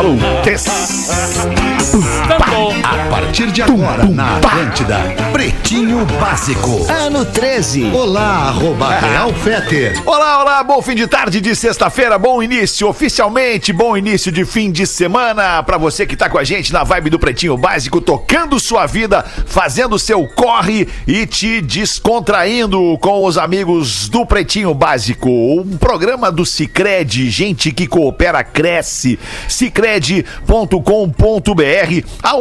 Alô, Tess. Partir de agora, na Atlântida, Pretinho Básico. Ano 13. Olá, arroba Real Feter. Olá, olá, bom fim de tarde de sexta-feira, bom início, oficialmente, bom início de fim de semana pra você que tá com a gente na vibe do Pretinho Básico, tocando sua vida, fazendo seu corre e te descontraindo com os amigos do Pretinho Básico. Um programa do Cicred, gente que coopera, cresce. Cicred.com.br há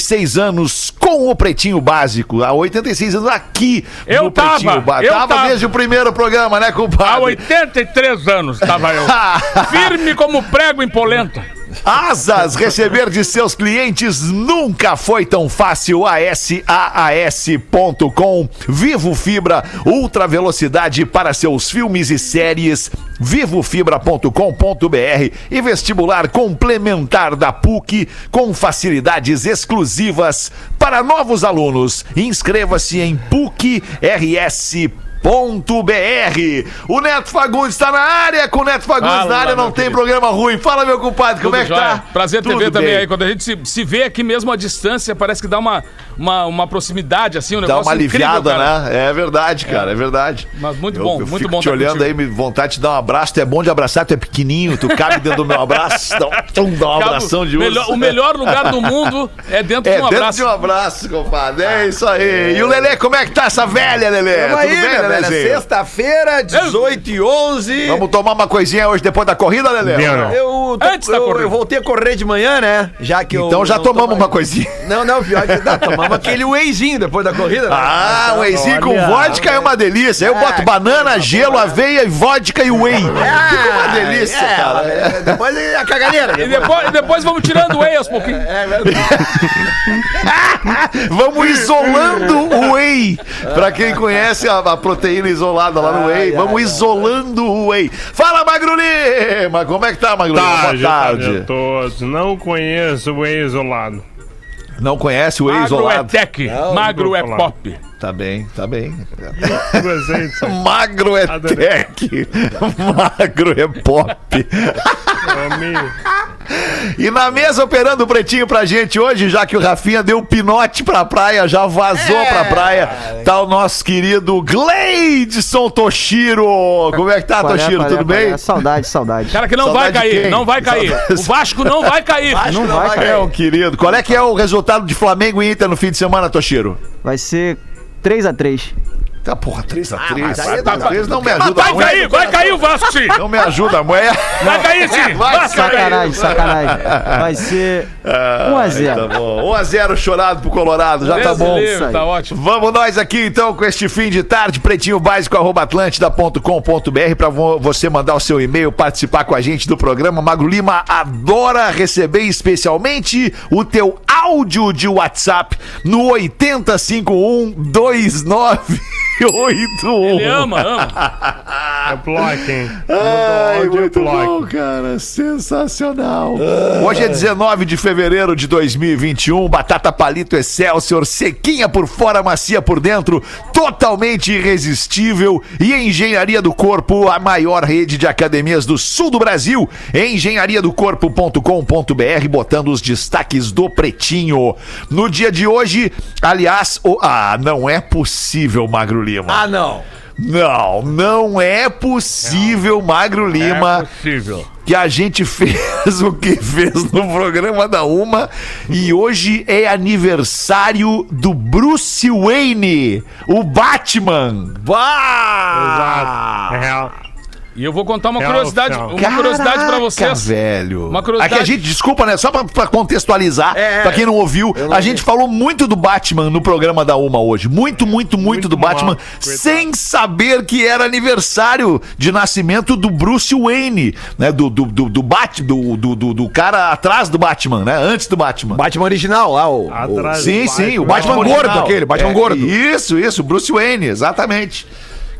86 anos com o Pretinho Básico. Há 86 anos aqui Eu no tava, Pretinho Básico. eu tava tava. desde o primeiro programa, né, Há compadre? 83 anos estava eu. Firme como prego em polenta. Asas, receber de seus clientes nunca foi tão fácil. ASAAS.com. Vivo Fibra, ultra velocidade para seus filmes e séries. Vivofibra.com.br e vestibular complementar da PUC com facilidades exclusivas para novos alunos. Inscreva-se em PUCRS.com .br. O Neto Fagundes está na área. Com o Neto Fagundes Fala, na área não tem querido. programa ruim. Fala, meu compadre, como Tudo é que jóia? tá? Prazer te Tudo ver também bem. aí. Quando a gente se, se vê aqui mesmo à distância, parece que dá uma, uma, uma proximidade, assim, um Dá uma incrível, aliviada, cara. né? É verdade, cara, é, verdade. Mas muito Eu- bom, eu muito fico bom te olhando contigo. aí, me vontade de dar um abraço. Tu é bom de abraçar, tu é pequenininho, tu cabe dentro do meu abraço. Dá um, dá um abração de urso. O melhor lugar do mundo é dentro É de um dentro abraço. de um abraço, compadre. É isso aí. E o Lelê, como é que tá essa velha, Lelê? Tamo aí, Tudo bem. Lelezinho? Sexta-feira, 18 e 11. Vamos tomar uma coisinha hoje depois da corrida, Lelê? Não. Eu, tô- Antes da eu, corrida. eu voltei a correr de manhã, né? Já que eu. Então já não tô tomamos uma coisinha. Não, não, pior que não, tomamos aquele wheyzinho depois da corrida. né? Ah, o wheyzinho com vodka é uma delícia. Eu É, boto banana, gelo, aveia, e vodka e whey. Ah, Fica uma delícia, é, cara. é, Depois é a caganeira. E depois, depois vamos tirando o whey aos pouquinhos. É verdade. Vamos isolando o whey. Pra quem conhece a, a proteína isolada lá no whey, vamos isolando o whey. Fala, Magro Lima! Como é que tá, Magro Lima? Tarde, Boa tarde tarde. a todos. Não conheço o isolado. Não conhece o Magro é isolado? tech, magro é pop. Tá bem, tá bem. Magro é Adorei. tech. Magro é pop. Amigo. E na mesa operando o pretinho pra gente hoje, já que o Rafinha deu pinote pra praia, já vazou É. pra praia, tá o nosso querido Gleidson Toshiro. Como é que tá, Qual é, Toshiro? é, Tudo bem? é? Saudade, saudade. Cara que não Saudade vai cair, quem? não vai cair. Saudade- O Vasco não vai cair. Não vai, É, cara. um querido. Qual é que é o resultado de Flamengo e Inter no fim de semana, Toshiro? Vai ser 3x3. Tá, porra, 3x3. mas aí 3x3 não me ajuda vai muito. cair, vai cair o Vasco sim. Não me ajuda, mulher. Vai cair sim. Vai vai. Sacanagem, sacanagem. Vai ser 1x0. Tá bom. 1x0 chorado pro Colorado, já tá bom. Tá ótimo. Vamos nós aqui então com este fim de tarde, pretinho básico, arroba atlântida.com.br para você mandar o seu e-mail, participar com a gente do programa. Magro Lima adora receber especialmente o teu áudio de WhatsApp no 80512981. Ele ama, ama. É bloco, hein? Ai, Áudio é muito bloco. bom, cara. Sensacional. Hoje é 19 de fevereiro de 2021. Batata palito Excelsior, sequinha por fora, macia por dentro, totalmente irresistível. E Engenharia do Corpo, a maior rede de academias do sul do Brasil. Engenhariadocorpo.com.br, botando os destaques do Pretinho. No dia de hoje, aliás, o- ah, não é possível, Magro Lima. Ah, não. Não, não é possível, Magro Lima, É possível. que a gente fez o que fez no programa da Uma e hoje é aniversário do Bruce Wayne, o Batman. Bah! Exato. É real. E eu vou contar uma curiosidade, uma curiosidade pra Caraca, vocês. velho. Uma curiosidade- Aqui a gente, desculpa, né? Só pra, pra contextualizar, É, pra quem não ouviu, a ouvi. gente falou muito do Batman no programa da Uma hoje. Muito, muito, muito, Muito do mal, Batman, coitado. sem saber que era aniversário de nascimento do Bruce Wayne, né? Do, do, do, do, Bat, do, do, do, do cara atrás do Batman, né? Antes do Batman. Batman original lá, o. o- Atrás Sim, do sim, o Batman Batman gordo, original. aquele, Batman É, gordo. Isso, isso, Bruce Wayne, exatamente.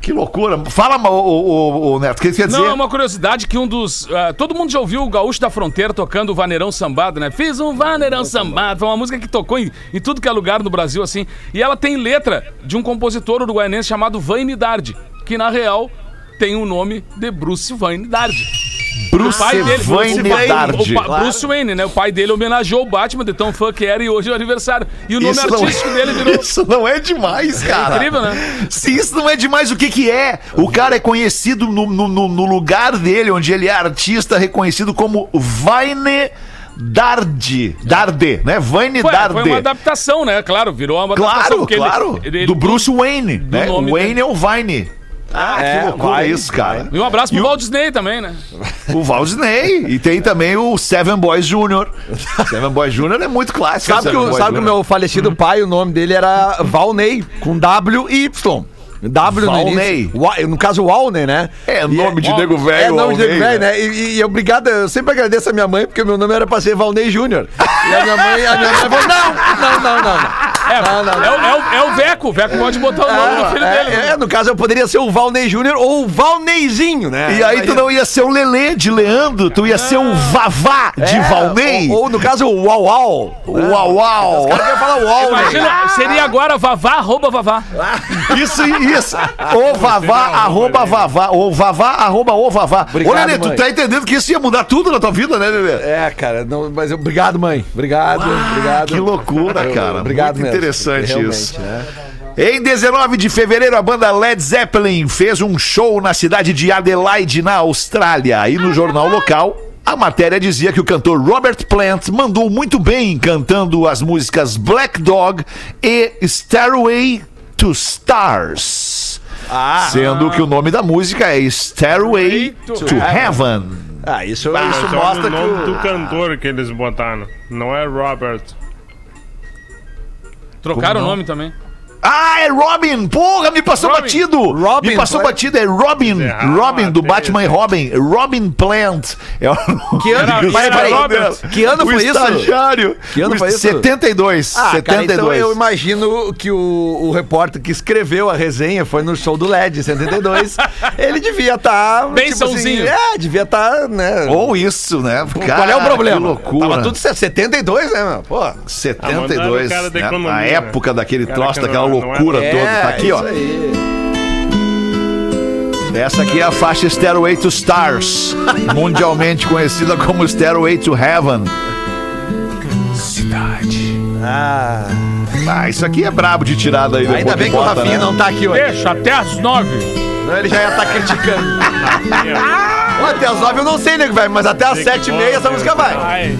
Que loucura. Fala, o, o, o Neto, o que você quer dizer? Não, é uma curiosidade que um dos. ah, todo mundo já ouviu o Gaúcho da Fronteira tocando o Vaneirão Sambado, né? Fiz um Vaneirão Sambado. Foi uma música que tocou em, em tudo que é lugar no Brasil, assim. E ela tem letra de um compositor uruguaianense chamado Vainidade, que na real tem o nome de Bruce Vainidade. Bruce O pai dele, Wayne o pai- Dardi. o Bruce Wayne, né? O pai dele homenageou o Batman de tão fã que era e hoje é o aniversário. E o nome Isso não, artístico dele virou. isso não é demais, cara. incrível, né? Se isso não é demais, o que que é? O cara é conhecido no, no- no- lugar dele, onde ele é artista, reconhecido como Vaine Dardi. Darde, né? Vaine Foi, Darde. foi uma adaptação, né? Claro, virou uma adaptação. Claro, porque ele- claro. ele- do Bruce Wayne, né? nome O Wayne dele. é o Vine. Ah, É, que loucura vai, isso, cara. E um abraço pro Walt Disney também, né? O Walt Disney. E tem também o Seven Boys Jr. Seven Boys Jr. é muito clássico. Sabe que, Seven o, Boys sabe que o meu falecido pai, o nome dele era Valnei, com W e Y. W no Valnei. início. Wa- No caso, Walney, né? É E nome de Wal- nego velho. É nome de Walney, velho, né? E, e obrigado, eu sempre agradeço a minha mãe, porque meu nome era pra ser Valnei Júnior. E a minha mãe, a minha mãe falou: não, não, não, não. não. É, Não, não, não. é o- é o, é o Veco. O Veco pode botar o nome do filho é, dele. né? é, no caso, eu poderia ser o Valnei Júnior ou o Valneizinho, né? E aí tu não ia ser o Lelê de Leandro, tu ia ser o Vavá de É, Valnei. Ou, ou, no caso, o Uau Uau. Uau, uau. Os caras falar Uau, né? Imagina, seria agora Vavá, arroba Vavá. Isso, isso. O Vavá, arroba Vavá. O Vavá, arroba o Vavá. Obrigado, Ô, Lelê, tu mãe. tá entendendo que isso ia mudar tudo na tua vida, né, Lelê? É, cara, não, mas eu- obrigado, mãe. Obrigado, obrigado. Que loucura, Eu- cara. Obrigado Muito mesmo. interessante Realmente, isso. né? Em 19 de fevereiro, a banda Led Zeppelin fez um show na cidade de Adelaide, na Austrália. E no jornal local, a matéria dizia que o cantor Robert Plant mandou muito bem cantando as músicas Black Dog e Stairway to Stars. Sendo que o nome da música é Stairway to, Heaven. Ah, isso, isso Mas olha mostra o nome que. do o- cantor que eles botaram. Não é Robert. Trocaram o nome também. Ah, é Robin! Porra, me passou Robin. batido! Robin, me passou foi? batido, é Robin! errado, Robin, do é Batman e Robin. Robin Plant. É o Que ano, Era- Robert. que ano o foi isso? estagiário. Que ano O foi isso? 72. Ah, cara, 72. então eu imagino que o, o repórter que escreveu a resenha foi no show do LED em 72. ele devia estar. Bem sãozinho. é, devia estar, né? Ou isso, né? Qual é o problema? Que loucura. Tava tudo certo. 72, né, meu? Pô. 72. Ah, mandaram o cara da né? Na né? época daquele cara troço, que daquela loucura era- toda. Tá aqui, ó. É, aí. Essa aqui é a faixa Stairway to Stars, mundialmente conhecida como Stairway to Heaven. Cidade. Ah, Ah, isso aqui é brabo de tirada aí. ainda bem que o Rafinha né? não tá aqui hoje. Deixa até as nove. Senão ele já ia estar criticando. Ó, até as 9 eu não sei, nego, velho, mas até as 7 e meia essa música vai. Ai.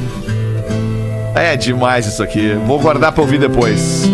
É demais isso aqui. Vou guardar pra ouvir depois.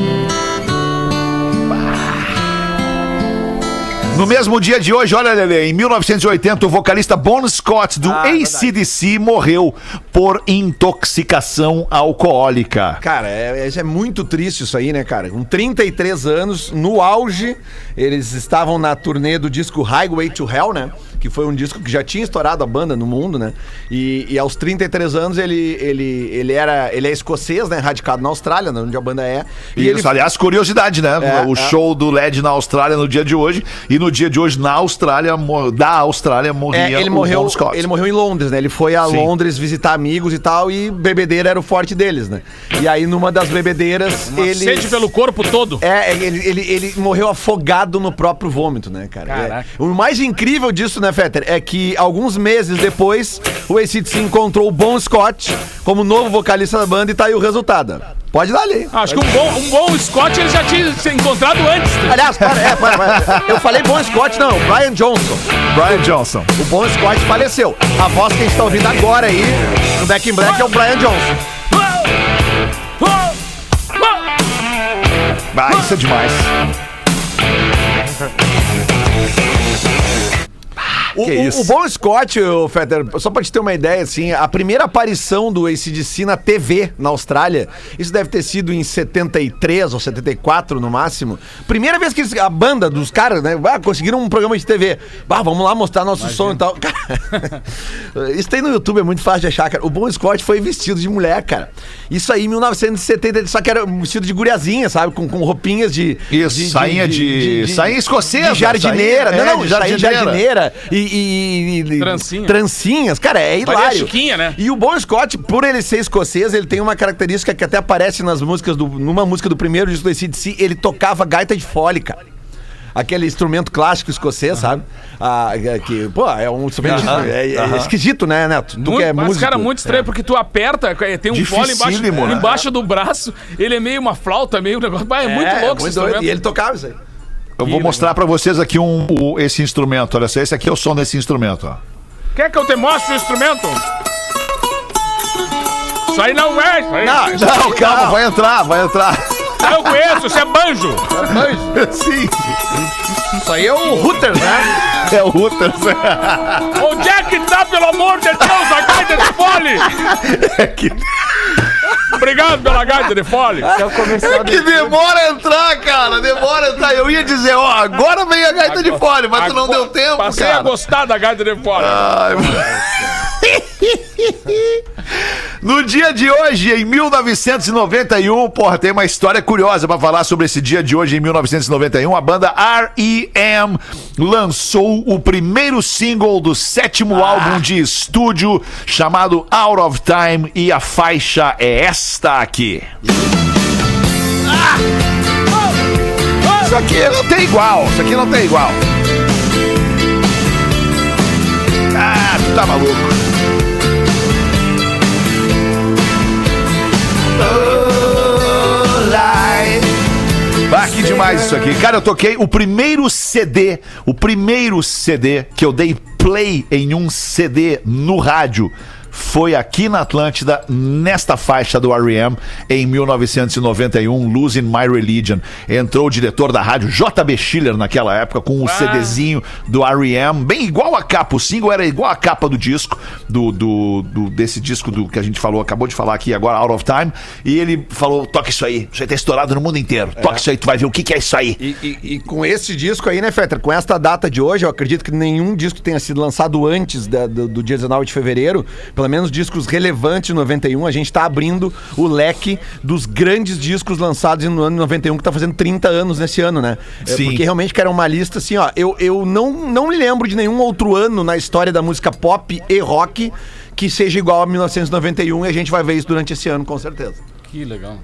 No mesmo dia de hoje, olha, Lele, em 1980, o vocalista Bon Scott do Ah, ACDC morreu por intoxicação alcoólica. Cara, é, é- é muito triste isso aí, né, cara? Com 33 anos, no auge, eles estavam na turnê do disco Highway to Hell, né? Que foi um disco que já tinha estourado a banda no mundo, né? E, e aos 33 anos ele, ele, ele era. Ele é escocês, né? Radicado na Austrália, né, onde a banda é. E ele Isso, aliás, curiosidade, né? É, o é. show do LED na Austrália no dia de hoje. E no dia de hoje, na Austrália, da Austrália, morria É, ele o morreu, Bon Scott. ele morreu em Londres, né? Ele foi a Sim. Londres visitar amigos e tal, e bebedeira era o forte deles, né? E aí, numa das bebedeiras, ele. Sede pelo corpo todo. É, ele, ele, ele morreu afogado no próprio vômito, né, cara? Caraca. É. O mais incrível disso, né, Fetter, é que alguns meses depois, o ACDC encontrou o Bon Scott como novo vocalista da banda e tá aí o resultado. Pode dar ali. Acho que um bom, um bom Scott ele já tinha se encontrado antes. Aliás, para, é, para, para. Eu falei Bon Scott, não, Brian Johnson. Brian Johnson. O Bon Scott faleceu. A voz que a gente tá ouvindo agora aí, no Back in Black, é o Brian Johnson. Ah, isso é demais. O, Que o- isso? o Bon Scott, o Fetter, só pra te ter uma ideia, assim, a primeira aparição do ACDC na TV na Austrália, isso deve ter sido em 73 ou 74 no máximo. Primeira vez que eles- a banda dos caras, né, ah, conseguiram um programa de TV. Ah, vamos lá mostrar nosso som e tal. Cara, isso tem no YouTube, é muito fácil de achar, cara. O Bon Scott foi vestido de mulher, cara. Isso aí em 1970, só que era vestido de guriazinha, sabe? Com, com roupinhas de. Isso, sainha de- sainha escocesa, De jardineira. sainha- não, é, não, de sainha de jardineira. jardineira e, e- e- Trancinha. trancinhas. Cara, é Maria hilário. Chiquinha, né? E o Bon Scott, por ele ser escocês, ele tem uma característica que até aparece nas músicas do, numa música do primeiro disco do ACDC, ele tocava gaita de fole, cara. aquele instrumento clássico escocês, sabe? Ah, é que, pô, é um instrumento é, é esquisito, né, Neto? Tu Muito, que é músico. cara, muito estranho, porque tu aperta, é, tem um fole embaixo, né? embaixo do braço, ele é meio uma flauta, meio um negócio. Bah, é, muito louco esse muito doido. instrumento. E ele tocava isso aí. Eu vou mostrar pra vocês aqui um, o- esse instrumento. Olha só, esse aqui é o som desse instrumento, ó. Quer que eu te mostre o instrumento? Isso aí não é, isso aí. Não, calma, vai entrar, vai entrar. Eu conheço, isso é banjo. Sim, Isso aí é o Hooters, né? é o Ruters. Onde é que tá, pelo amor de Deus, a gaita de fole? É que, Obrigado pela gaita de fole. É é que demora a entrar, cara. Demora a entrar. Eu ia dizer, ó, agora vem a gaita de fole, mas tu não deu tempo, Passei cara. a gostar da gaita de fole. Ai, No dia de hoje, em 1991, porra, tem uma história curiosa pra falar sobre esse dia de hoje, em 1991. A banda R.E.M. lançou o primeiro single do sétimo álbum de estúdio, chamado Out of Time, e a faixa é esta aqui. Ah! Isso aqui não tem igual, isso aqui não tem igual. Ah, tá maluco. Demais isso aqui. Cara, eu toquei o primeiro CD, o primeiro CD que eu dei play em um CD no rádio. Foi aqui na Atlântida, nesta faixa do R.E.M., em 1991, Losing My Religion. Entrou o diretor da rádio, J.B. Schiller, naquela época, com o CDzinho do R.E.M., bem igual a capa. O single era igual a capa do disco, do, do, do- desse disco do que a gente falou, acabou de falar aqui agora, Out of Time. E ele falou: toca isso aí, isso aí tá estourado no mundo inteiro. Toca isso aí, tu vai ver o que, que é isso aí. E, e- e com esse disco aí, né, Fetter? Com esta data de hoje, eu acredito que nenhum disco tenha sido lançado antes da- do, do dia 19 de fevereiro. Pelo menos discos relevantes de 91. A gente tá abrindo o leque dos grandes discos lançados no ano 91, que tá fazendo 30 anos nesse ano, né? É, Sim. Porque realmente que era uma lista assim, ó. Eu, eu não, não me lembro de nenhum outro ano na história da música pop e rock que seja igual a 1991 e a gente vai ver isso durante esse ano, com certeza. Que legal.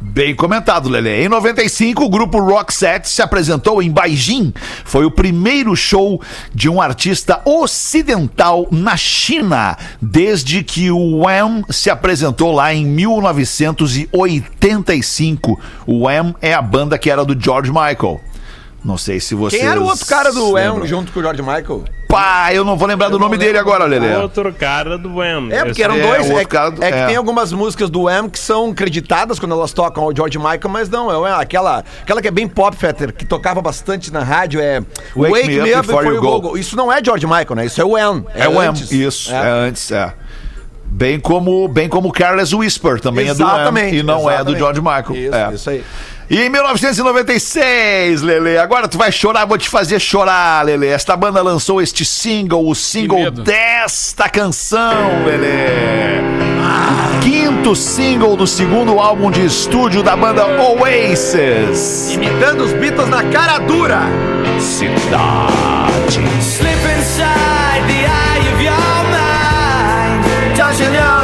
Bem comentado, Lele. Em 95, o grupo Roxette se apresentou em Beijing. Foi o primeiro show de um artista ocidental na China, desde que o Wham se apresentou lá em 1985. O Wham é a banda que era do George Michael. Não sei se vocês. Quem era o outro cara do. Wham junto com o George Michael? Pá, eu não vou lembrar do nome dele agora, Lele. Outro cara do Wham. É, porque eram é, dois. É, cara do- é que é. tem algumas músicas do Wham que são creditadas quando elas tocam ao George Michael, mas não, é Wham. aquela, aquela que é bem pop, Fetter, que tocava bastante na rádio, é Wake Me Up Before You Go. Isso não é George Michael, né? Isso é o Wham. É o Wham, isso, é. É. antes, é. Bem como, bem como Careless Whisper também é do Wham Exatamente, e não é do exatamente. George Michael. Isso, é. isso aí. E em 1996, Lele, agora tu vai chorar, vou te fazer chorar, Lele. Esta banda lançou este single, o single desta canção, Lele. Quinto single do segundo álbum de estúdio da banda Oasis. Imitando os Beatles na cara dura. Cidade. Slip inside the eye of your mind. Don't you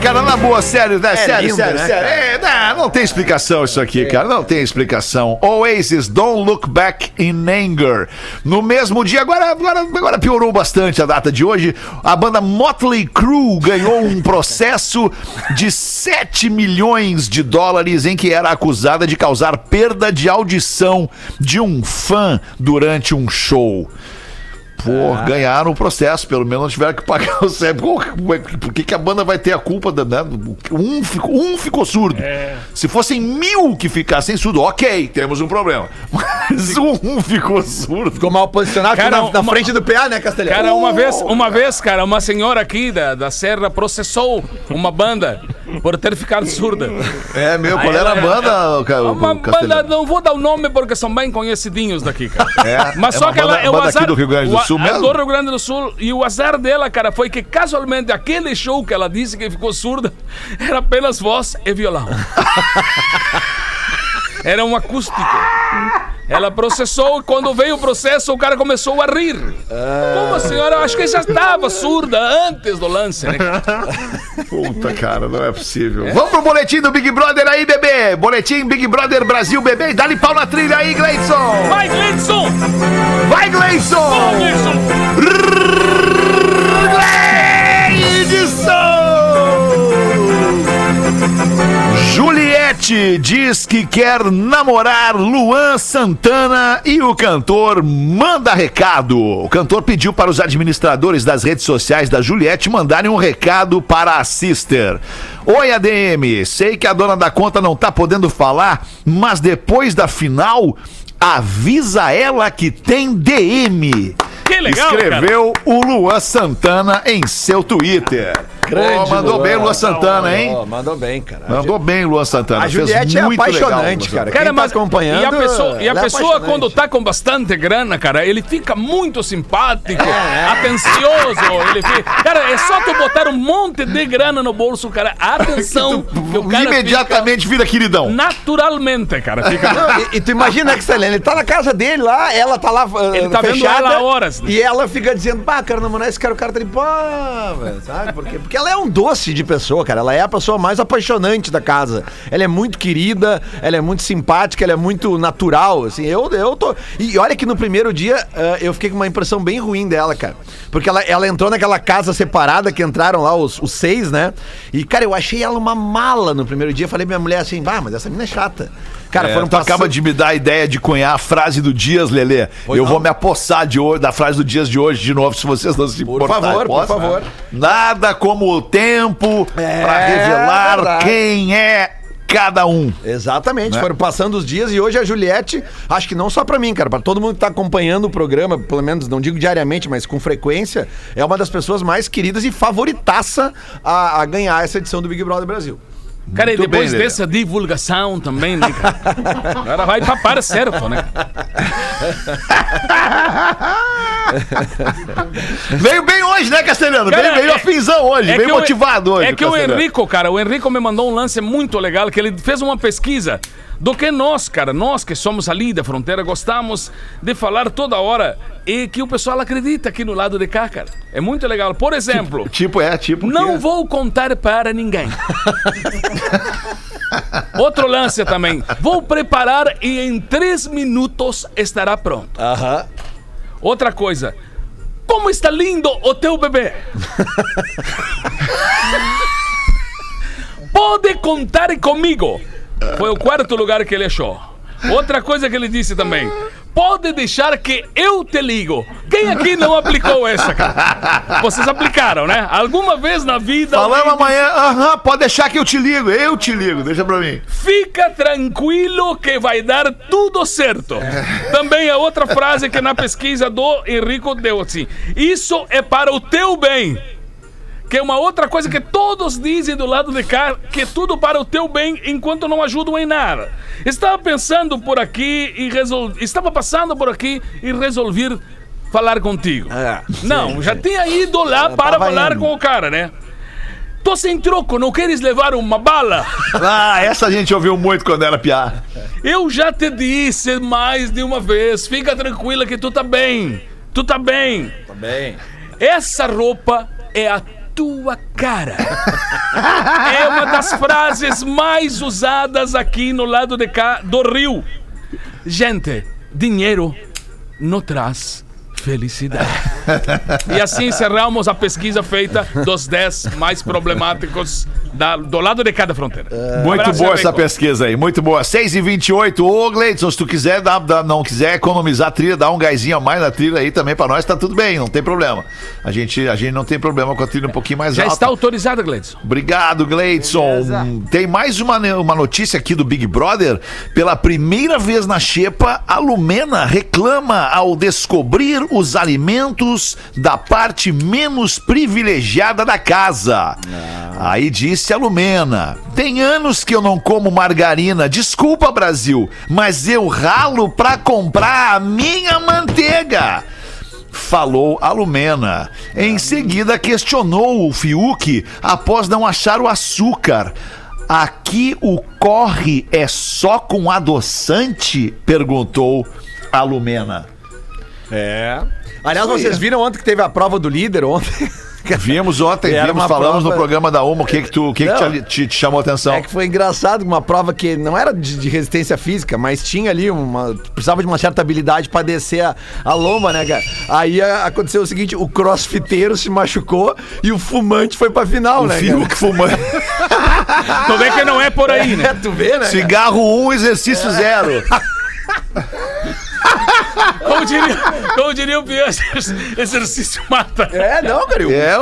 cara, na boa, sério, né? sério, lindo, sério, né, sério. É, não, não tem explicação isso aqui, cara. Não tem explicação. Oasis, Don't Look Back in Anger. No mesmo dia, agora, agora, agora piorou bastante a data de hoje. A banda Motley Crue ganhou um processo de 7 milhões de dólares em que era acusada de causar perda de audição de um fã durante um show. Pô, ganharam o processo, pelo menos não tiveram que pagar o CEP. Pô, Por que, que a banda vai ter a culpa? Da, né? um, ficou, um ficou surdo. Se fossem mil que ficassem surdo, ok, temos um problema. Mas um ficou surdo. Ficou mal posicionado Cara, na, na uma- frente do PA, né, Castelhano? Cara, uma vez, uma vez, cara, uma senhora aqui da, da Serra processou uma banda por ter ficado surda. É, meu, qual era a banda, ca- Uma banda, não vou dar o nome porque são bem conhecidinhos daqui, cara. É, Mas é só que ela banda- é o banda aqui azar. do Rio Grande do o Sul é mesmo? do Rio Grande do Sul. E o azar dela, cara, foi que casualmente aquele show que ela disse que ficou surda era apenas voz e violão. Era um acústico. Ela processou e quando veio o processo, o cara começou a rir. Como a senhora, eu acho que já estava surda antes do lance, né? Puta, cara, não é possível. Vamos pro boletim do Big Brother aí, bebê. Boletim Big Brother Brasil, bebê. Dá-lhe pau na trilha aí, Gleidson. Vai, Gleidson! Vai, Gleidson. Vai, Gleidson! Juliette diz que quer namorar Luan Santana e o cantor manda recado. O cantor pediu para os administradores das redes sociais da Juliette mandarem um recado para a sister. Oi, ADM, sei que a dona da conta não tá podendo falar, mas depois da final, avisa ela que tem DM. Que legal, Escreveu o Luan Santana em seu Twitter. Ó, mandou bem o Luan Santana, hein? Ó, mandou bem, cara. Mandou bem, Luan Santana. A Juliette é muito legal, apaixonante, Luan cara. Cara, Quem tá mas acompanhando, e a pessoa, e a ela é pessoa quando tá com bastante grana, cara, ele fica muito simpático, atencioso, ele fica... Cara, é só tu botar um monte de grana no bolso, cara, atenção que o cara Imediatamente vira fica queridão. naturalmente, cara, fica... Não, e, e tu imagina que ele tá na casa dele lá, ela tá lá uh, Ele tá vendo fechada, ela há horas, né? E ela fica dizendo, pá, quero namorar esse cara, o cara tá ali, pô, velho, sabe? Porque, porque ela é um doce de pessoa, cara. Ela é a pessoa mais apaixonante da casa. Ela é muito querida, ela é muito simpática, ela é muito natural, assim. Eu, eu tô. E olha que no primeiro dia eh, eu fiquei com uma impressão bem ruim dela, cara. Porque ela, ela entrou naquela casa separada que entraram lá os, os seis, né? E, cara, eu achei ela uma mala no primeiro dia. Falei pra minha mulher assim, ah, mas essa menina é chata. Cara, É, foram tu acaba passando- de me dar a ideia de cunhar a frase do Dias, Lelê. Pois eu não. vou me apossar de hoje, da frase do Dias de hoje de novo, se vocês não se Por importarem. favor, por favor. Nada como o tempo É, pra revelar verdade. quem é cada um. Exatamente, Né? foram passando os dias e hoje a Juliette, acho que não só pra mim, cara, pra todo mundo que tá acompanhando o programa, pelo menos não digo diariamente, mas com frequência, é uma das pessoas mais queridas e favoritaça a, a ganhar essa edição do Big Brother Brasil. Cara, e Muito depois bem, dessa divulgação também, né, cara? Agora vai pra par certo, né? Veio bem hoje, né, Castelhano? Cara, veio veio é- afinzão hoje, veio que o- motivado hoje. É que o. Henrico, cara, o Henrico me mandou um lance muito legal, que ele fez uma pesquisa do que nós, cara, nós que somos ali da fronteira, gostamos de falar toda hora e que o pessoal acredita aqui no lado de cá, cara. É muito legal. Por exemplo, Tipo, é, tipo. não que- vou contar para ninguém. Outro lance também. Vou preparar e em três minutos estará pronto. Aham. Outra coisa. Como está lindo o teu bebê? Pode contar comigo. Foi o quarto lugar que ele achou. Outra coisa que ele disse também. Pode deixar que eu te ligo. Quem aqui não aplicou essa, cara? Vocês aplicaram, né? Alguma vez na vida. Falamos alguém amanhã, aham, pode deixar que eu te ligo, eu te ligo, deixa pra mim. Fica tranquilo que vai dar tudo certo. Também a outra frase que na pesquisa do Henrico deu assim: Isso é para o teu bem. Que é uma outra coisa que todos dizem do lado de cá, que é tudo para o teu bem enquanto não ajudam em nada. Estava pensando por aqui e resol... estava passando por aqui e resolvi falar contigo. É, não, já tinha ido lá para tava falar indo. com o cara, né? Tô sem troco, não queres levar uma bala? Ah, essa a gente ouviu muito quando era piá. Eu já te disse mais de uma vez, fica tranquila que tu tá bem. Tu tá bem. Tá bem. Essa roupa é a tua cara. é uma das frases mais usadas aqui no lado de cá do Rio. Gente, dinheiro não traz felicidade. E assim encerramos a pesquisa feita dos 10 mais problemáticos da- do lado de cada fronteira. Muito Abraço, boa essa Henrico. pesquisa aí, muito boa. 6 e 28 Ô, Gleidson, se tu quiser, dá, dá- não quiser economizar a trilha, dá um gásinho a mais na trilha aí também pra nós, tá tudo bem, não tem problema. A gente, a gente não tem problema com a trilha um pouquinho mais Já alta. está autorizado, Gleidson. Obrigado, Gleidson. Tem mais uma, uma notícia aqui do Big Brother. Pela primeira vez na Xepa, a Lumena reclama ao descobrir os alimentos da parte menos privilegiada da casa. Aí disse a Lumena: Tem anos que eu não como margarina. Desculpa, Brasil, mas eu ralo pra comprar a minha manteiga falou a Lumena. Em seguida, questionou o Fiuk após não achar o açúcar. Aqui o corre é só com adoçante? Perguntou a Lumena. É. Aliás, vocês viram ontem que teve a prova do líder ontem? Vimos ontem, Era vimos, falamos prova- no programa da Uma, o que que tu, o que que Não. te, te- te chamou a atenção? É que foi engraçado, uma prova que não era de, de resistência física, mas tinha ali uma. Precisava de uma certa habilidade pra descer a, a lomba, né, cara? Aí a- aconteceu o seguinte: o crossfiteiro se machucou e o fumante foi pra final, O né? Fiuk fumando. Tu vê que não é por aí, né? É, tu vê, né? Cigarro 1, um, exercício zero. Como diria, como diria o Pian, exercício mata. É, não, cara. O, É,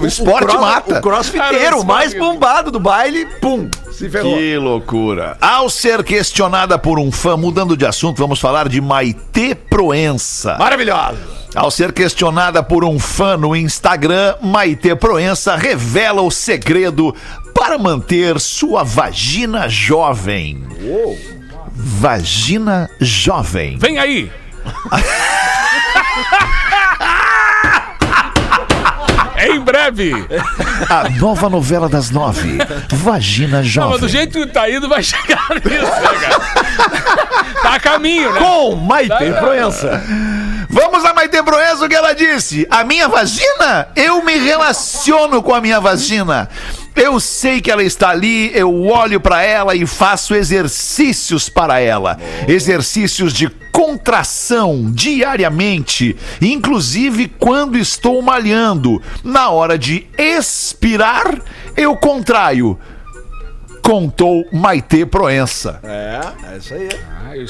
o esporte cross- mata. O crossfiteiro, o mais bombado do baile, pum, se ferrou. Que loucura. Ao ser questionada por um fã, mudando de assunto, vamos falar de Maitê Proença. Maravilhoso. Ao ser questionada por um fã no Instagram, Maitê Proença revela o segredo para manter sua vagina jovem. Vagina jovem. Vem aí. em breve. A nova novela das nove. Vagina Não, jovem. mas do jeito que tá indo, vai chegar nisso, né, cara? Tá a caminho, né? Com Maite vai. Proença. Vamos a Maite Proença, o que ela disse. A minha vagina, eu me relaciono com a minha vagina. Eu sei que ela está ali, eu olho para ela e faço exercícios para ela. Exercícios de contração diariamente, inclusive quando estou malhando. Na hora de expirar, eu contraio. Contou Maite Proença. É, é isso aí.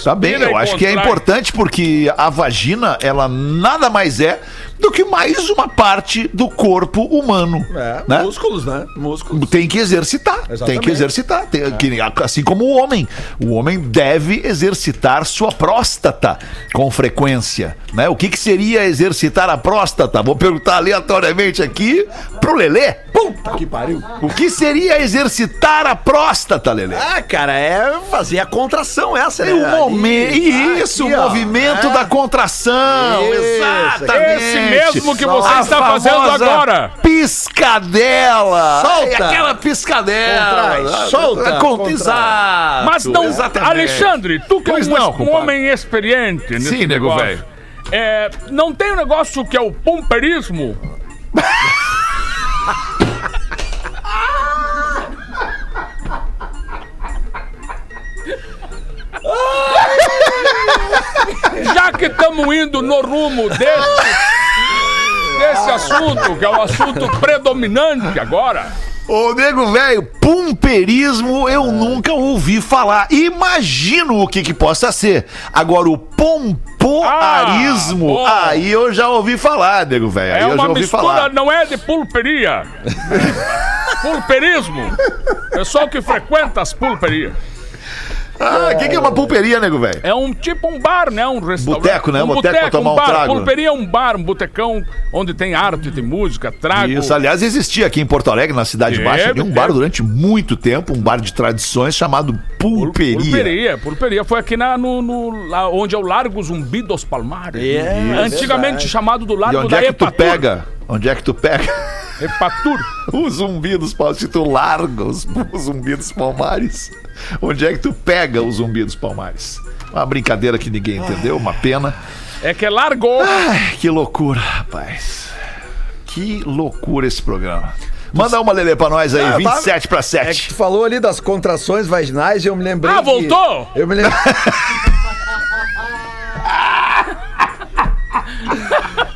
Tá bem, eu e acho que é importante porque a vagina, ela nada mais é do que mais uma parte do corpo humano. É, né? músculos, né? Músculos. Tem que exercitar, tem Exatamente. que exercitar. Tem que- assim como o homem. O homem deve exercitar sua próstata com frequência. Né? O que, que seria exercitar a próstata? Vou perguntar aleatoriamente aqui pro Lelê. Puta que pariu. O que seria exercitar a próstata, Lelê? Ah, cara, é fazer a contração essa, né? É o momento. Isso, aqui, o ó. movimento É. da contração. Isso, Exatamente. Esse mesmo que você A está fazendo agora. Piscadela. Solta. É aquela piscadela. Contrai, solta, contrai. Exato. Mas não, Exatamente. Alexandre, tu que é Pois um, não, um homem experiente nesse Sim, nego negócio, velho. É, não tem um negócio que é o pomperismo? Já que estamos indo no rumo desse, desse assunto, que é o assunto predominante agora. Ô, nego velho, pumperismo eu nunca ouvi falar. Imagino o que que possa ser. Agora, o pompoarismo, Ah, aí eu já ouvi falar, nego velho. Aí É eu já uma ouvi mistura, falar. não é de pulperia. Pulperismo. Pessoal que frequenta as pulperias. Ah, o que, que é uma pulperia, nego velho? É um tipo um bar, né? Um restaurante. Boteco, né? Um Boteco pra tomar um bar. trago. Pulperia é um bar, um botecão onde tem arte, tem música, trago. Isso, aliás, existia aqui em Porto Alegre, na Cidade Teve, Baixa, um bar teve. durante muito tempo, um bar de tradições chamado Pulperia. Pulperia, pulperia. Foi aqui na, no, no- lá onde é o Largo Zumbi dos Palmares. É, Antigamente verdade. chamado do E Largo onde da é que tu Epatur. pega? Onde é que tu pega Epatur. o zumbi dos palmares? Se tu larga os, o zumbi dos palmares, onde é que tu pega o zumbi dos palmares? Uma brincadeira que ninguém entendeu, uma pena. É que é largo. Ai, que loucura, rapaz. Que loucura esse programa. Manda uma Lelê pra nós aí, Ah, tava- 27 pra É que 7. tu falou ali das contrações vaginais e eu me lembrei. Ah, que- voltou? Eu me lembrei.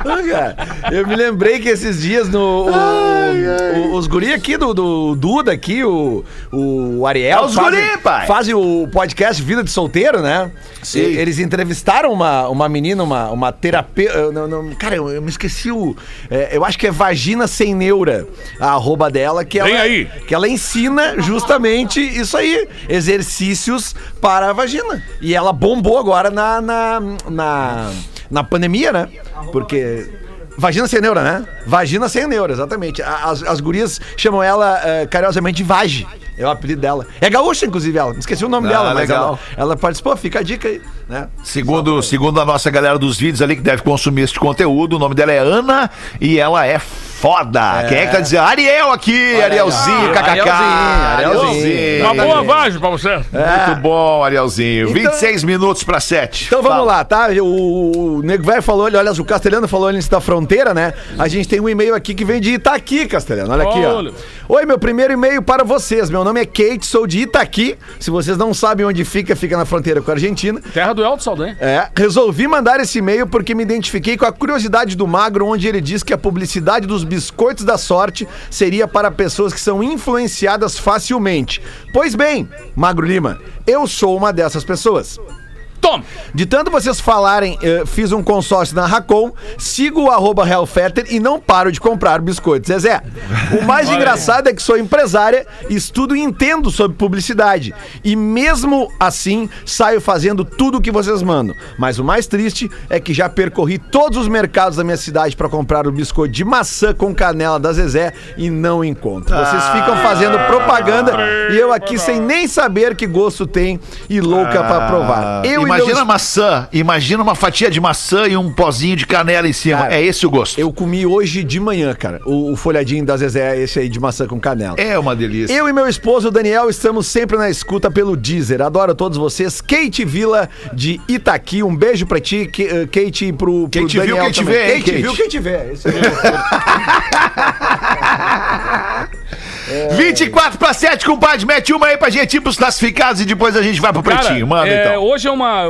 cara, eu me lembrei que esses dias no. o- o- os guri aqui do, do Duda aqui, o, o Ariel. É os guri, pai. Fazem o podcast Vida de Solteiro, né? Sim. E- Eles entrevistaram uma, uma menina, uma, uma terapeuta. eu não- não- Cara, eu, eu me esqueci o. é, eu acho que é Vagina Sem Neura, a arroba dela, que Vem ela, aí. que ela ensina justamente isso aí: exercícios para a vagina. E ela bombou agora na, na, na, na pandemia, né? Porque. Vagina sem neura, né? Vagina sem neura, exatamente. As, as gurias chamam ela eh, carinhosamente de Vage. É o apelido dela. É gaúcha, inclusive, ela. Esqueci o nome Ah, dela, mas legal. ela, ela participou. Fica a dica aí, né? Segundo, segundo a nossa galera dos vídeos ali que deve consumir este conteúdo, o nome dela é Ana e ela é foda. Quem é que tá dizendo? Ariel aqui, Arielzinho, kkk. Arielzinho, Arielzinho. Uma boa vagem pra você. Muito bom, Arielzinho. Então- 26 minutos pra 7. Então vamos lá, tá? O, o Nego Velho falou, olha, o Castelhano falou antes da fronteira, né? A gente tem um e-mail aqui que vem de Itaqui, Castelhano. Olha aqui, Olha. ó. Oi, meu primeiro e-mail para vocês. Meu nome é Kate, sou de Itaqui. Se vocês não sabem onde fica, fica na fronteira com a Argentina. Terra do Elton Saldanha. É, resolvi mandar esse e-mail porque me identifiquei com a curiosidade do Magro, onde ele diz que a publicidade dos biscoitos da sorte seria para pessoas que são influenciadas facilmente. Pois bem, Magro Lima, eu sou uma dessas pessoas. Toma! De tanto vocês falarem, eh, fiz um consórcio na Racon, sigo o arroba Hellfetter e não paro de comprar biscoitos. Zezé, o mais engraçado é que sou empresária, estudo e entendo sobre publicidade. E mesmo assim, saio fazendo tudo o que vocês mandam. Mas o mais triste é que já percorri todos os mercados da minha cidade para comprar o biscoito de maçã com canela da Zezé e não encontro. Vocês ficam fazendo propaganda e eu aqui sem nem saber que gosto tem e louca pra provar. Eu e imagina meus- maçã, imagina uma fatia de maçã e um pozinho de canela em cima. Cara, é esse o gosto. Eu comi hoje de manhã, cara. O, o folhadinho da Zezé, esse aí de maçã com canela. É uma delícia. Eu e meu esposo, o Daniel, estamos sempre na escuta pelo Deezer. Adoro todos vocês. Kate Vila, de Itaqui. Um beijo pra ti, eh, Kate, e pro, pro Quem te viu, Daniel quem te também. vê, hein, Kate, Kate? viu, quem vê. Esse aí. 24 pra 7, compadre. Mete uma aí pra gente ir pros classificados e depois a gente vai pro pretinho. Manda é, então. Hoje é uma.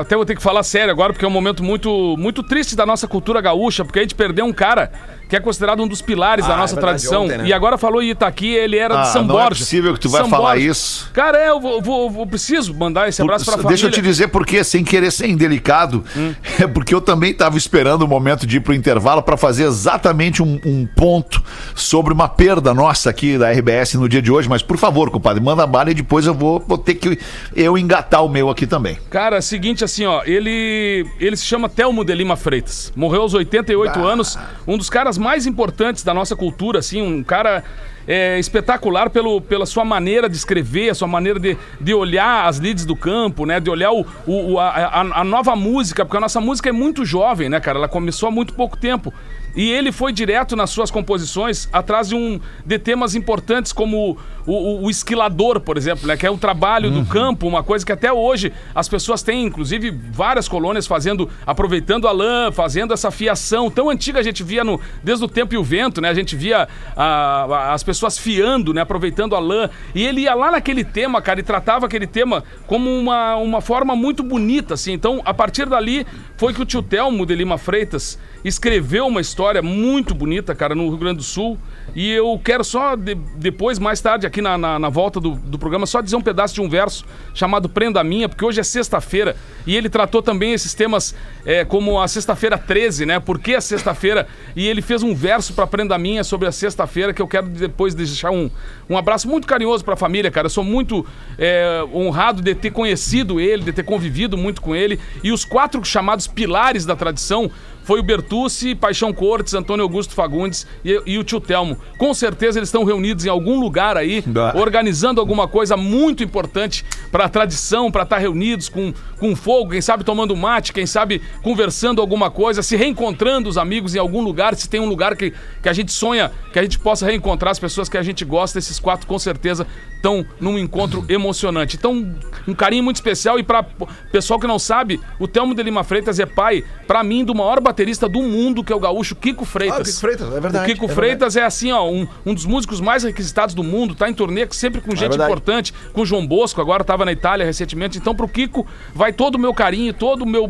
até vou ter que falar sério agora, porque é um momento muito, muito triste da nossa cultura gaúcha, porque a gente perdeu um cara que é considerado um dos pilares da Ah, nossa é verdade, tradição. ontem, né? E agora falou em Itaqui, ele era Ah, de São não é Borja. possível que tu vai São falar Borja. isso. Cara, é, eu vou, vou- vou- preciso mandar esse abraço pra família. Deixa eu te dizer por quê, sem querer ser indelicado. Hum. É porque eu também tava esperando o momento de ir pro intervalo pra fazer exatamente um, um ponto sobre uma perda nossa aqui da RBS no dia de hoje. Mas por favor, compadre, manda bala e depois eu vou, vou ter que eu engatar o meu aqui também. Cara, é o seguinte, assim, ó, ele, ele se chama Telmo de Lima Freitas. Morreu aos 88 anos, um dos caras mais importantes da nossa cultura, assim, um cara é, espetacular pelo, pela sua maneira de escrever, a sua maneira de, de olhar as leads do campo, né? De olhar o, o- a, a- a nova música, porque a nossa música é muito jovem, né, cara? Ela começou há muito pouco tempo. E ele foi direto nas suas composições atrás de, um, de temas importantes como o, o- o esquilador, por exemplo, né? Que é o trabalho do campo, uma coisa que até hoje as pessoas têm, inclusive várias colônias fazendo, aproveitando a lã, fazendo essa fiação tão antiga a gente via no, desde o tempo e o vento, né? A gente via ah, a- as pessoas fiando, né? Aproveitando a lã. E ele ia lá naquele tema, cara, e tratava aquele tema como uma, uma forma muito bonita, assim. Então, a partir dali, foi que o tio Telmo de Lima Freitas escreveu uma história muito bonita, cara, no Rio Grande do Sul. E eu quero só, de- depois, mais tarde, aqui na, na, na volta do, do programa, só dizer um pedaço de um verso chamado Prenda Minha, porque hoje é sexta-feira e ele tratou também esses temas é, como a sexta-feira 13, né? Por que a sexta-feira? E ele fez um verso pra Prenda Minha sobre a sexta-feira que eu quero depois deixar um, um abraço muito carinhoso pra família, cara. Eu sou muito é, honrado de ter conhecido ele, de ter convivido muito com ele. E os quatro chamados pilares da tradição foi o Bertucci, Paixão Cortes, Antônio Augusto Fagundes e, e o tio Telmo. Com certeza eles estão reunidos em algum lugar aí, organizando alguma coisa muito importante para a tradição, para estar reunidos com, com fogo, quem sabe tomando mate, quem sabe conversando alguma coisa, se reencontrando os amigos em algum lugar, se tem um lugar que, que a gente sonha, que a gente possa reencontrar as pessoas que a gente gosta, esses quatro com certeza estão num encontro emocionante. Então, um carinho muito especial e para pessoal que não sabe, o Telmo de Lima Freitas é pai, para mim, do maior baterista do mundo, que é o gaúcho Kiko Freitas. Ah, o Kiko Freitas, é verdade, O Kiko é Freitas é assim, ó, um, um dos músicos mais requisitados do mundo, tá em turnê sempre com gente verdade. importante, com o João Bosco, agora tava na Itália recentemente. Então, pro Kiko, vai todo o meu carinho, todo o meu,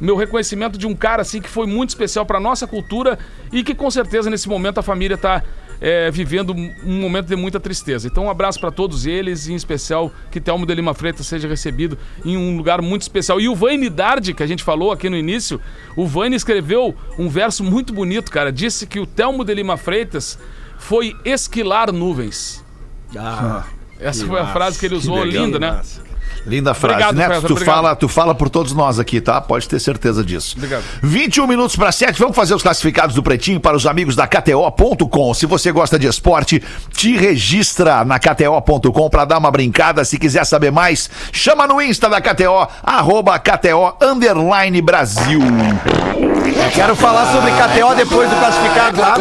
meu reconhecimento de um cara assim que foi muito especial pra nossa cultura e que com certeza nesse momento a família tá é, vivendo um momento de muita tristeza. Então, um abraço pra todos eles, em especial que Telmo de Lima Freitas seja recebido em um lugar muito especial. E o Vane Dardi, que a gente falou aqui no início, o Vane escreveu um verso muito bonito, cara. Disse que o Telmo de Lima Freitas foi esquilar nuvens. Essa foi a frase que ele usou, linda, né? Linda frase, Obrigado, né? César, tu, obrigado. fala, tu fala por todos nós aqui, tá? Pode ter certeza disso. Obrigado. 21 minutos para 7. Vamos fazer os classificados do Pretinho para os amigos da KTO.com. Se você gosta de esporte, te registra na KTO.com para dar uma brincada. Se quiser saber mais, chama no Insta da KTO, arroba KTO underline Brasil. Quero falar sobre KTO depois do classificado lá.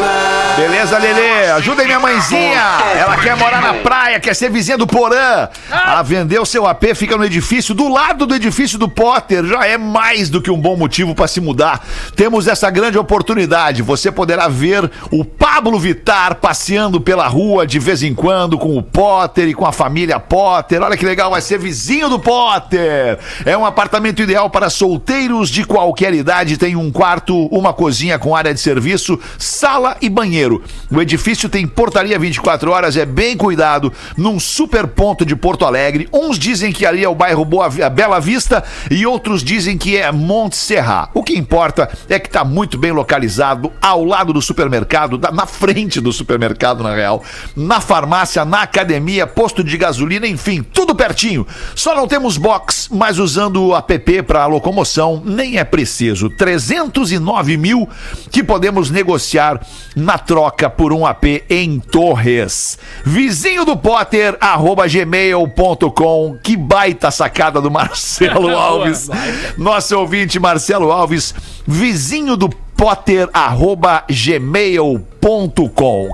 Beleza, Lelê? Ajudem minha mãezinha. Ela quer morar na praia, quer ser vizinha do Porã. A vender o seu AP fica no edifício, do lado do edifício do Potter. Já é mais do que um bom motivo para se mudar. Temos essa grande oportunidade. Você poderá ver o Pablo Vitar passeando pela rua de vez em quando com o Potter e com a família Potter. Olha que legal, vai ser vizinho do Potter. É um apartamento ideal para solteiros de qualquer idade. Tem um quarto, uma cozinha com área de serviço, sala e banheiro. O edifício tem portaria 24 horas, é bem cuidado, num super ponto de Porto Alegre. Uns dizem que ali é o bairro Boa, Vi- Bela Vista e outros dizem que é Monte Serra. O que importa é que está muito bem localizado, ao lado do supermercado, na frente do supermercado, na real, na farmácia, na academia, posto de gasolina, enfim, tudo pertinho. Só não temos box, mas usando o app para locomoção, nem é preciso. 309 mil que podemos negociar na troca por um AP em Torres. Vizinho do Potter, arroba gmail.com. Que baita sacada do Marcelo Alves. Nosso ouvinte Marcelo Alves, vizinho do Potter, arroba gmail.com.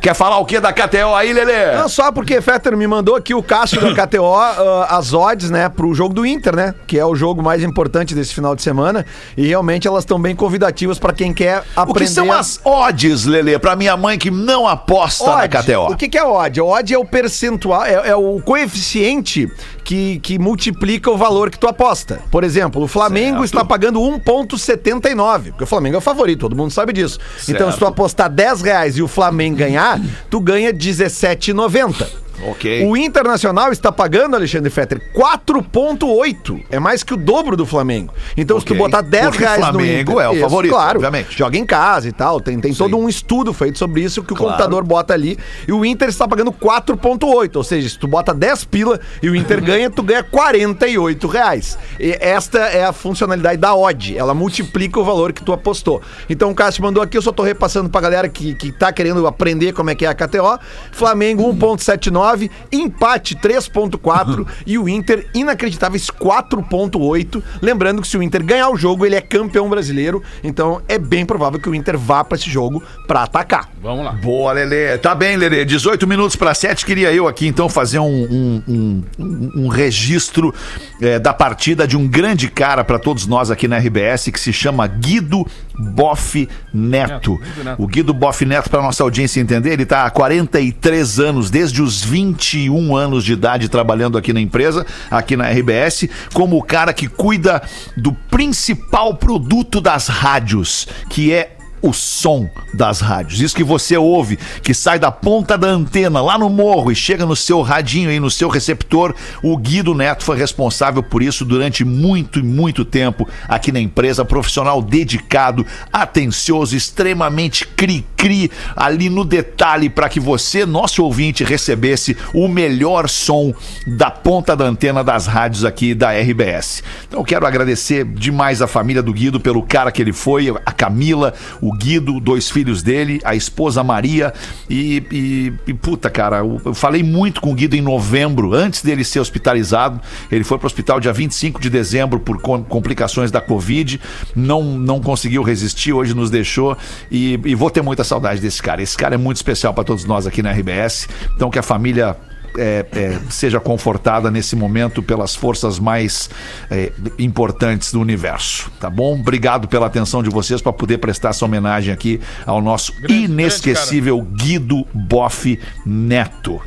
Quer falar o que da KTO aí, Lelê? Não, só porque Fetter me mandou aqui o Cássio da KTO, ah, as odds, né, pro jogo do Inter, né? Que é o jogo mais importante desse final de semana. E realmente elas estão bem convidativas pra quem quer O aprender. que são as odds, Lelê, pra minha mãe que não aposta na Odd. KTO? O que, que é odd? O odd é o percentual, é, é o coeficiente que, que multiplica o valor que tu aposta. Por exemplo, o Flamengo Certo. está pagando 1,79, porque o Flamengo é o favorito, todo mundo sabe disso. Então, se tu Certo. apostar 10 reais e o Flamengo ganhar, tu ganha 17,90. Ok. O Internacional está pagando, Alexandre Fetter, 4,8. É mais que o dobro do Flamengo. Então, se tu botar 10 Porque reais Flamengo no Inter. é o favorito, claro. obviamente. Joga em casa e tal. Tem, tem todo um estudo feito sobre isso que o Claro. computador bota ali. E o Inter está pagando 4,8. Ou seja, se tu bota 10 pila e o Inter ganha, tu ganha 48 reais. E esta é a funcionalidade da odd. Ela multiplica o valor que tu apostou. Então o Cássio mandou aqui, eu só tô repassando pra galera que, que tá querendo aprender como é que é a KTO. Flamengo 1,79, empate 3,4 e o Inter inacreditáveis 4,8. Lembrando que se o Inter ganhar o jogo, ele é campeão brasileiro. Então é bem provável que o Inter vá pra esse jogo pra atacar. Vamos lá. Boa, Lelê. Tá bem, Lelê. 18 minutos para 7. Queria eu aqui, então, fazer um, um, um- um- registro eh, da partida de um grande cara para todos nós aqui na RBS, que se chama Guido Boff Neto. Guido Neto. O Guido Boff Neto, para nossa audiência entender, ele tá há 43 anos, desde os 21 anos de idade, trabalhando aqui na empresa, aqui na RBS, como o cara que cuida do principal produto das rádios, que é o som das rádios. Isso que você ouve, que sai da ponta da antena lá no morro e chega no seu radinho aí, no seu receptor, o Guido Neto foi responsável por isso durante muito e muito tempo aqui na empresa, profissional dedicado, atencioso, extremamente cri-cri ali no detalhe para que você, nosso ouvinte, recebesse o melhor som da ponta da antena das rádios aqui da RBS. Então eu quero agradecer demais a família do Guido pelo cara que ele foi, a Camila, o Guido, dois filhos dele, a esposa Maria e, e- e, puta, cara, eu, falei muito com o Guido em novembro, antes dele ser hospitalizado. Ele foi para o hospital dia 25 de dezembro por com- complicações da Covid, não, não conseguiu resistir, hoje nos deixou e, e vou ter muita saudade desse cara. Esse cara é muito especial para todos nós aqui na RBS, então que a família é, é, seja confortada nesse momento pelas forças mais é, importantes do universo, tá bom? Obrigado pela atenção de vocês para poder prestar essa homenagem aqui ao nosso Grande, inesquecível Guido Boff Neto.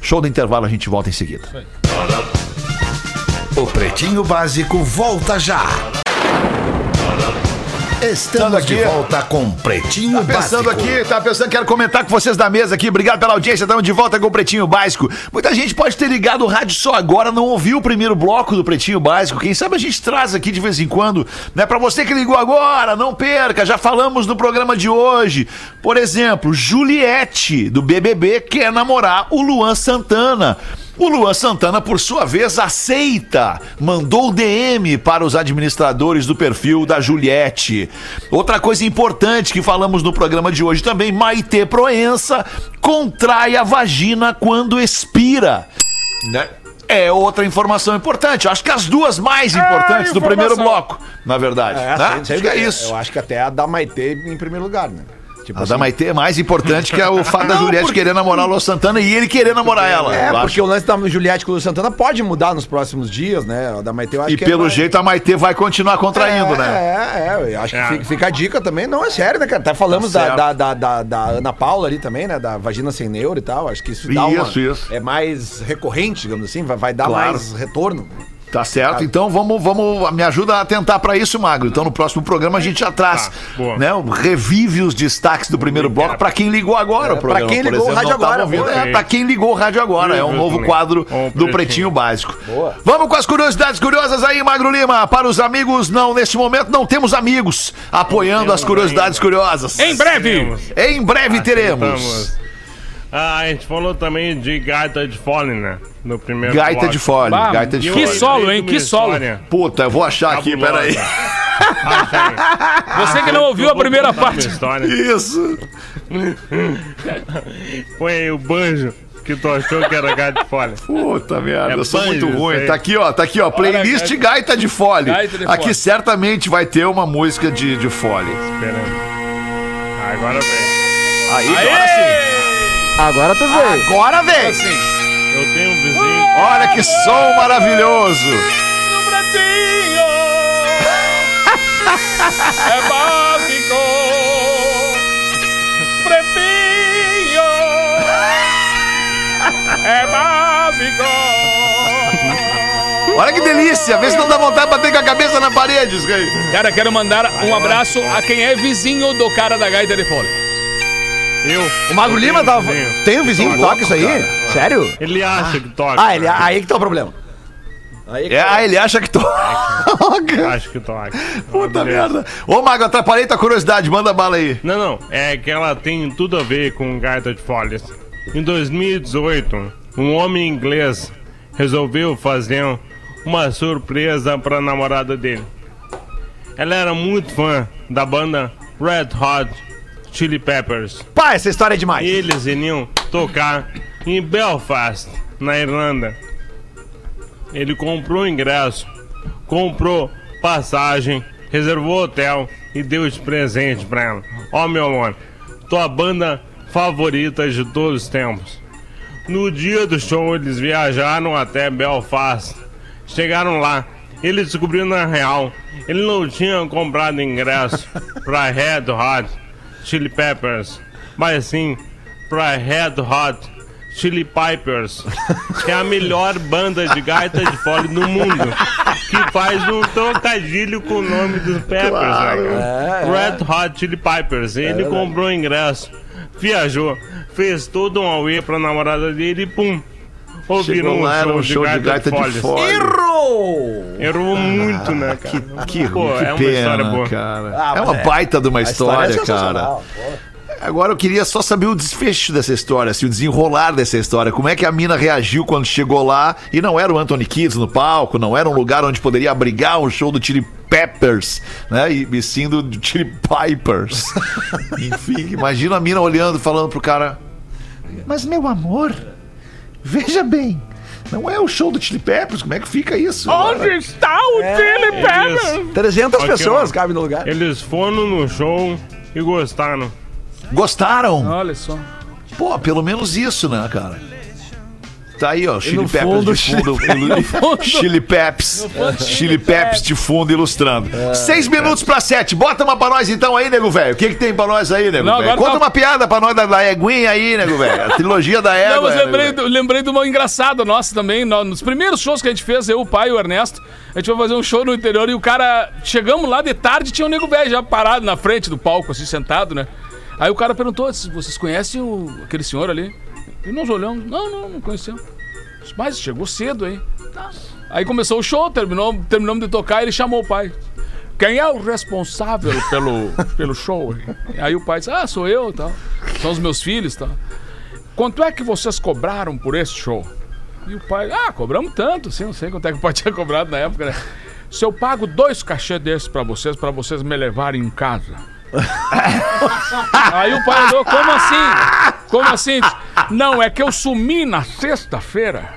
Show do intervalo, a gente volta em seguida. O Pretinho Básico volta já. Estamos aqui. de volta com Pretinho Tá pensando Básico. aqui, tá pensando, quero comentar com vocês da mesa aqui. Obrigado pela audiência, estamos de volta com o Pretinho Básico. Muita gente pode ter ligado o rádio só agora, não ouviu o primeiro bloco do Pretinho Básico. Quem sabe a gente traz aqui de vez em quando, né? Pra você que ligou agora, não perca, já falamos no programa de hoje. Por exemplo, Juliette, do BBB, quer namorar o Luan Santana. O Luan Santana, por sua vez, aceita. Mandou DM para os administradores do perfil da Juliette. Outra coisa importante que falamos no programa de hoje também: Maite Proença contrai a vagina quando expira. Né? É outra informação importante. Eu acho que as duas mais importantes do primeiro bloco, na verdade. né? Acho que é isso. Eu acho que até a da Maitê em primeiro lugar, né? Tipo A assim. da Maitê é mais importante que o fato da Juliette querer namorar o Luan Santana e ele querer namorar ela. É, porque acho. o lance da Juliette com o Luiz Santana pode mudar nos próximos dias, né? O da Maite eu acho E que é pelo mais- jeito a Maitê vai continuar contraindo, é, né? É, é, eu acho que É. fica, fica a dica também. Não, é sério, né, cara? Até falamos Tá da, da, da, da, Ana Paula ali também, né? Da vagina sem neuro e tal. Acho que isso dá uma... Isso, isso. É mais recorrente, digamos assim. Vai, vai dar Claro. mais retorno. Tá certo, então vamos, vamos, me ajuda a atentar pra isso, Magro. Então no próximo programa a gente já traz, Tá, boa. né, o- revive os destaques do primeiro bloco pra quem ligou agora o pra programa. quem por ligou o rádio agora. É, pra quem ligou o rádio agora, é um novo quadro o do Pretinho. Básico. Boa. Vamos com as curiosidades curiosas aí, Magro Lima. Para os amigos, não, neste momento não temos amigos apoiando as curiosidades ainda. curiosas. Em breve! Em breve teremos. Ah, a gente falou também de gaita de fole, né? No primeiro Gaita bloco. de fole, Bah, gaita de Que fole. lembrei solo, hein? Que solo. Puta, eu vou achar aqui, cabulosa. peraí. Achei. Você que não ouviu a primeira parte. História. Isso. Foi aí o banjo que tu achou que era gaita de fole. Puta merda, É eu sou banjo, muito ruim. Tá aqui, ó, tá aqui, ó. Playlist gaita- Gaita de Fole. Gaita de Aqui Fole. certamente vai ter uma música de, de fole. Esperando. Agora vem. Aí, agora sim. Agora tu veio. Agora vem! Assim. Eu tenho um vizinho. Olha que som maravilhoso. É básico. Pretinho é básico. Olha que delícia. Vê se não dá vontade de bater com a cabeça na parede. Cara, quero mandar um abraço a quem é vizinho do cara da gaita de fole. Eu. O Magro eu Lima tenho tava... vizinho. Tem um vizinho que toca isso aí? Sério? Ele acha que toca. Ah, ele, aí que tá o problema. Aí que É, tá- ah, ele acha que toca. Acho que toca. Puta Beleza. merda. Ô, Mago, atrapalhei tua curiosidade. Manda bala aí. Não, não. É que ela tem tudo a ver com gaita de folhas. Em 2018, um homem inglês resolveu fazer uma surpresa para a namorada dele. Ela era muito fã da banda Red Hot Chili Peppers. Pá, essa história é demais. Eles iriam tocar em Belfast, na Irlanda. Ele comprou ingresso, comprou passagem, reservou hotel e deu de presente pra ela. Ó, meu amor, tua banda favorita de todos os tempos. No dia do show, eles viajaram até Belfast. Chegaram lá, ele descobriu na real, ele não tinha comprado ingresso pra Red Hot Chili Peppers, mas sim pra Red Hot Chili Pipers, que é a melhor banda de gaita de fole do mundo, que faz um trocadilho com o nome dos Peppers, né, cara? Red Hot Chili Pipers. Ele comprou ingresso, viajou, fez todo um auê pra namorada dele e pum. Ouviram Chegou lá, era um show de gaita de de. Errou! Errou muito, né, cara? Que, Pô, que é pena, história boa. cara. Ah, é uma é- baita de uma história história, é cara. Agora eu queria só saber o desfecho dessa história, assim, o desenrolar dessa história. Como é que a mina reagiu quando chegou lá e não era o Anthony Kids no palco, não era um lugar onde poderia abrigar um show do Chili Peppers, né? E, e sim do Chili Pipers. Enfim, imagina a mina olhando, falando pro cara: Mas meu amor, veja bem, não é o show do Chili Peppers, como é que fica isso? Onde está o Chili Peppers? Eles, 300 Aqui, pessoas ó. cabem no lugar. eles foram no show e gostaram. Gostaram? Olha só. Pô, pelo menos isso, né, cara? Tá aí, ó, Chili Peppers fundo, de fundo. Chili Peps. Chili Peps de fundo ilustrando. É. Seis minutos pra sete. Bota uma pra nós então aí, nego velho. O que que tem pra nós aí, nego velho? Conta tá- uma piada pra nós da, da Eguinha aí, nego velho. A trilogia da Égua. Não, mas né, lembrei, do- lembrei de uma engraçada nossa também. no- Nos primeiros shows que a gente fez, eu, o pai e o Ernesto, a gente foi fazer um show no interior e o cara. Chegamos lá de tarde tinha um nego velho já parado na frente do palco, assim, sentado, né? Aí o cara perguntou: "Se vocês conhecem o, aquele senhor ali? E nós olhamos: não, não, não conhecemos. Mas chegou cedo, hein? Tá. Aí começou o show, terminou, terminamos de tocar ele chamou o pai. Quem é o responsável pelo, pelo show? Aí o pai disse: Ah, sou eu tal. São os meus filhos tal. Quanto é que vocês cobraram por esse show? E o pai, ah, cobramos tanto, sim, não sei quanto é que o pai tinha cobrado na época, né? Se eu pago dois cachê desses pra vocês, pra vocês me levarem em casa. Aí o pai olhou, como assim? Como assim? Não, é que eu sumi na sexta-feira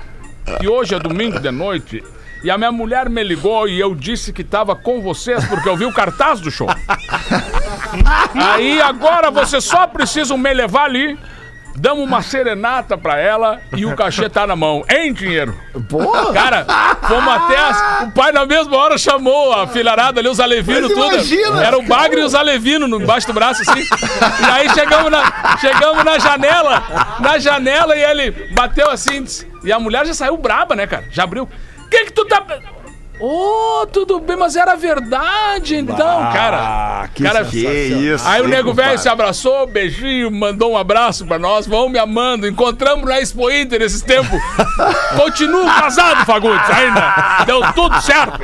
e hoje é domingo de noite. E a minha mulher me ligou e eu disse que tava com vocês porque eu vi o cartaz do show. Aí agora você só precisa me levar ali. Damos uma serenata pra ela e o cachê tá na mão. Em dinheiro. Pô, Cara, fomos até as... O pai na mesma hora chamou a filharada ali, os alevinos, tudo. imagina, Era o bagre e os alevinos no- embaixo do braço, assim. E aí chegamos na, chegamos na janela, na janela, e ele bateu assim. E a mulher já saiu braba, né, cara? Já abriu. O que que tu tá... Ô, tudo bem, mas era verdade, então, cara. que cara, Que isso. Aí o nego velho se abraçou, beijinho, mandou um abraço pra nós. Vão me amando. Encontramos na Expo Inter esses tempos. Continuo casado, Fagundes, ainda. Deu tudo certo.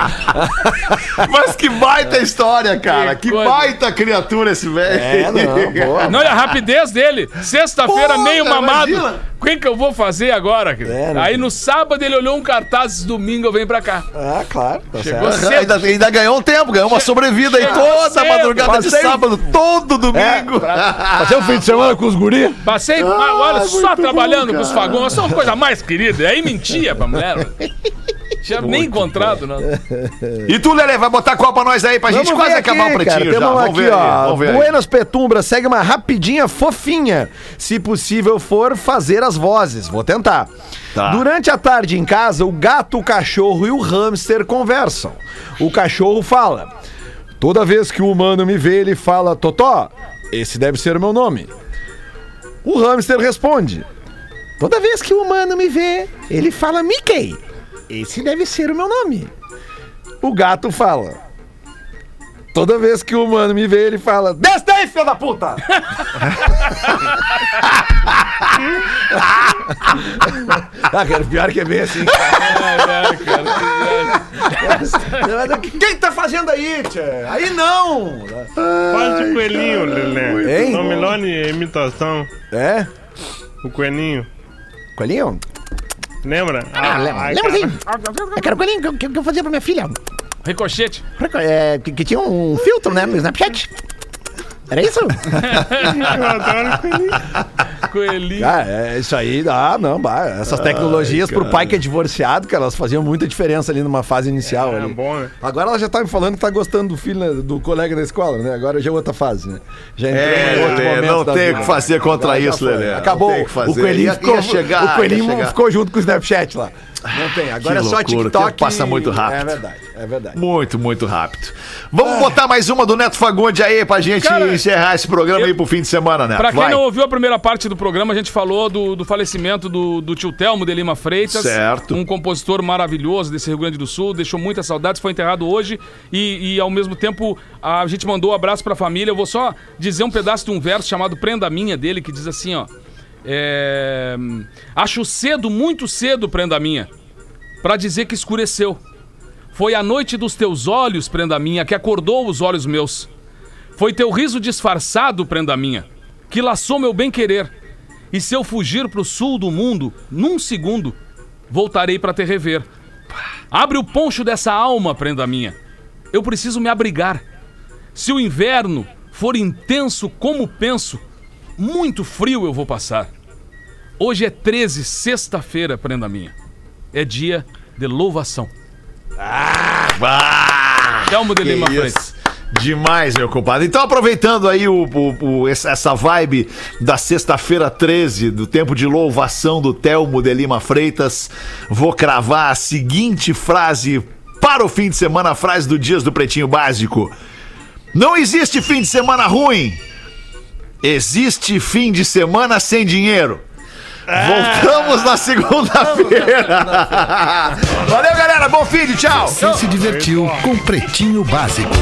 Mas que baita história, cara. Que Que, baita criatura esse velho. É, não, boa. Não, e a rapidez dele. Sexta-feira, meio mamado. imagina. O que, que eu vou fazer agora? É, né? Aí no sábado ele olhou um cartaz, domingo eu venho pra cá. Ah, claro. Tá Chegou certo. cedo. Ainda, ainda ganhou um tempo, ganhou uma sobrevida aí toda cedo, madrugada de passei- sábado, todo domingo. Fazer um fim de semana com os guri? Passei, Ah, olha, só trabalhando com os fagões. São coisa mais querida. Aí mentia pra mulher. Tinha nem encontrado, não. E tu, Lele, vai botar qual pra nós aí pra gente quase acabar o cara. pretinho já. Vamos aqui, ver ó. vamos ver aí. Buenas Petumbra, segue uma rapidinha fofinha. Se possível for fazer as vozes. Vou tentar. Tá. Durante a tarde em casa, o gato, o cachorro e o hamster conversam. O cachorro fala: Toda vez que o humano me vê, ele fala: Totó, esse deve ser o meu nome. O hamster responde: Toda vez que o humano me vê, ele fala Mickey. Esse deve ser o meu nome. O gato fala: Toda vez que o humano me vê, ele fala: Desce daí, filho da puta! ah, cara, pior que é bem assim. cara. Quem tá fazendo aí, tchê? Aí não! Faz o coelhinho, Lelê. Hein? Não melhore imitação. É? O coelhinho. Coelhinho? Lembra? Ah, lembra, lembra sim. Eu quero coelhinho que, eu- que eu fazia pra minha filha. Ricochete. É, que, que tinha um filtro, né, no Snapchat. Era isso? Eu adoro coelhinho. Coelhinho. Ah, é isso aí. Ah, não, bah, essas tecnologias pro pai que é divorciado, cara, elas faziam muita diferença ali numa fase inicial. É ali. bom, né? Agora ela já tá me falando que tá gostando do filho, né, do colega da escola, né? Agora já é outra fase, né? Já entrou É, em outro Lelê, momento não tem o que fazer contra Agora isso. Lelê. Não Acabou. tem o que fazer. O coelhinho, Ia- ficou, ia chegar, o coelhinho ia chegar. ficou junto com o Snapchat lá. Não tem. Agora Que é só loucura, TikTok. tempo passa muito rápido. É verdade, é verdade. Muito, muito rápido. Vamos botar mais uma do Neto Fagundes aí pra gente Cara, encerrar esse programa eu- aí pro fim de semana, Neto. Pra quem Vai. não ouviu a primeira parte do programa, a gente falou do, do falecimento do, do tio Telmo de Lima Freitas. Certo. Um compositor maravilhoso desse Rio Grande do Sul, deixou muitas saudades, foi enterrado hoje e, e, ao mesmo tempo a gente mandou um abraço pra família. Eu vou só dizer um pedaço de um verso chamado Prenda Minha dele, que diz assim, ó. É, Acho cedo, muito cedo, prenda minha, pra dizer que escureceu. Foi a noite dos teus olhos, prenda minha, que acordou os olhos meus. Foi teu riso disfarçado, prenda minha, que laçou meu bem-querer. E se eu fugir pro sul do mundo, num segundo, voltarei pra te rever. Abre o poncho dessa alma, prenda minha. Eu preciso me abrigar. Se o inverno for intenso como penso, muito frio eu vou passar. Hoje é 13, sexta-feira, prenda minha. É dia de louvação. Ah, Telmo de que Lima. Freitas. Demais, meu compadre. Então, aproveitando aí o, o- o- essa essa vibe da sexta-feira 13, do tempo de louvação do Telmo de Lima Freitas, vou cravar a seguinte frase para o fim de semana, a frase do Dias do Pretinho Básico. Não existe fim de semana ruim. Existe fim de semana sem dinheiro. Voltamos na segunda-feira. Valeu, galera. Bom fim de tchau. Você se divertiu com Pretinho Básico.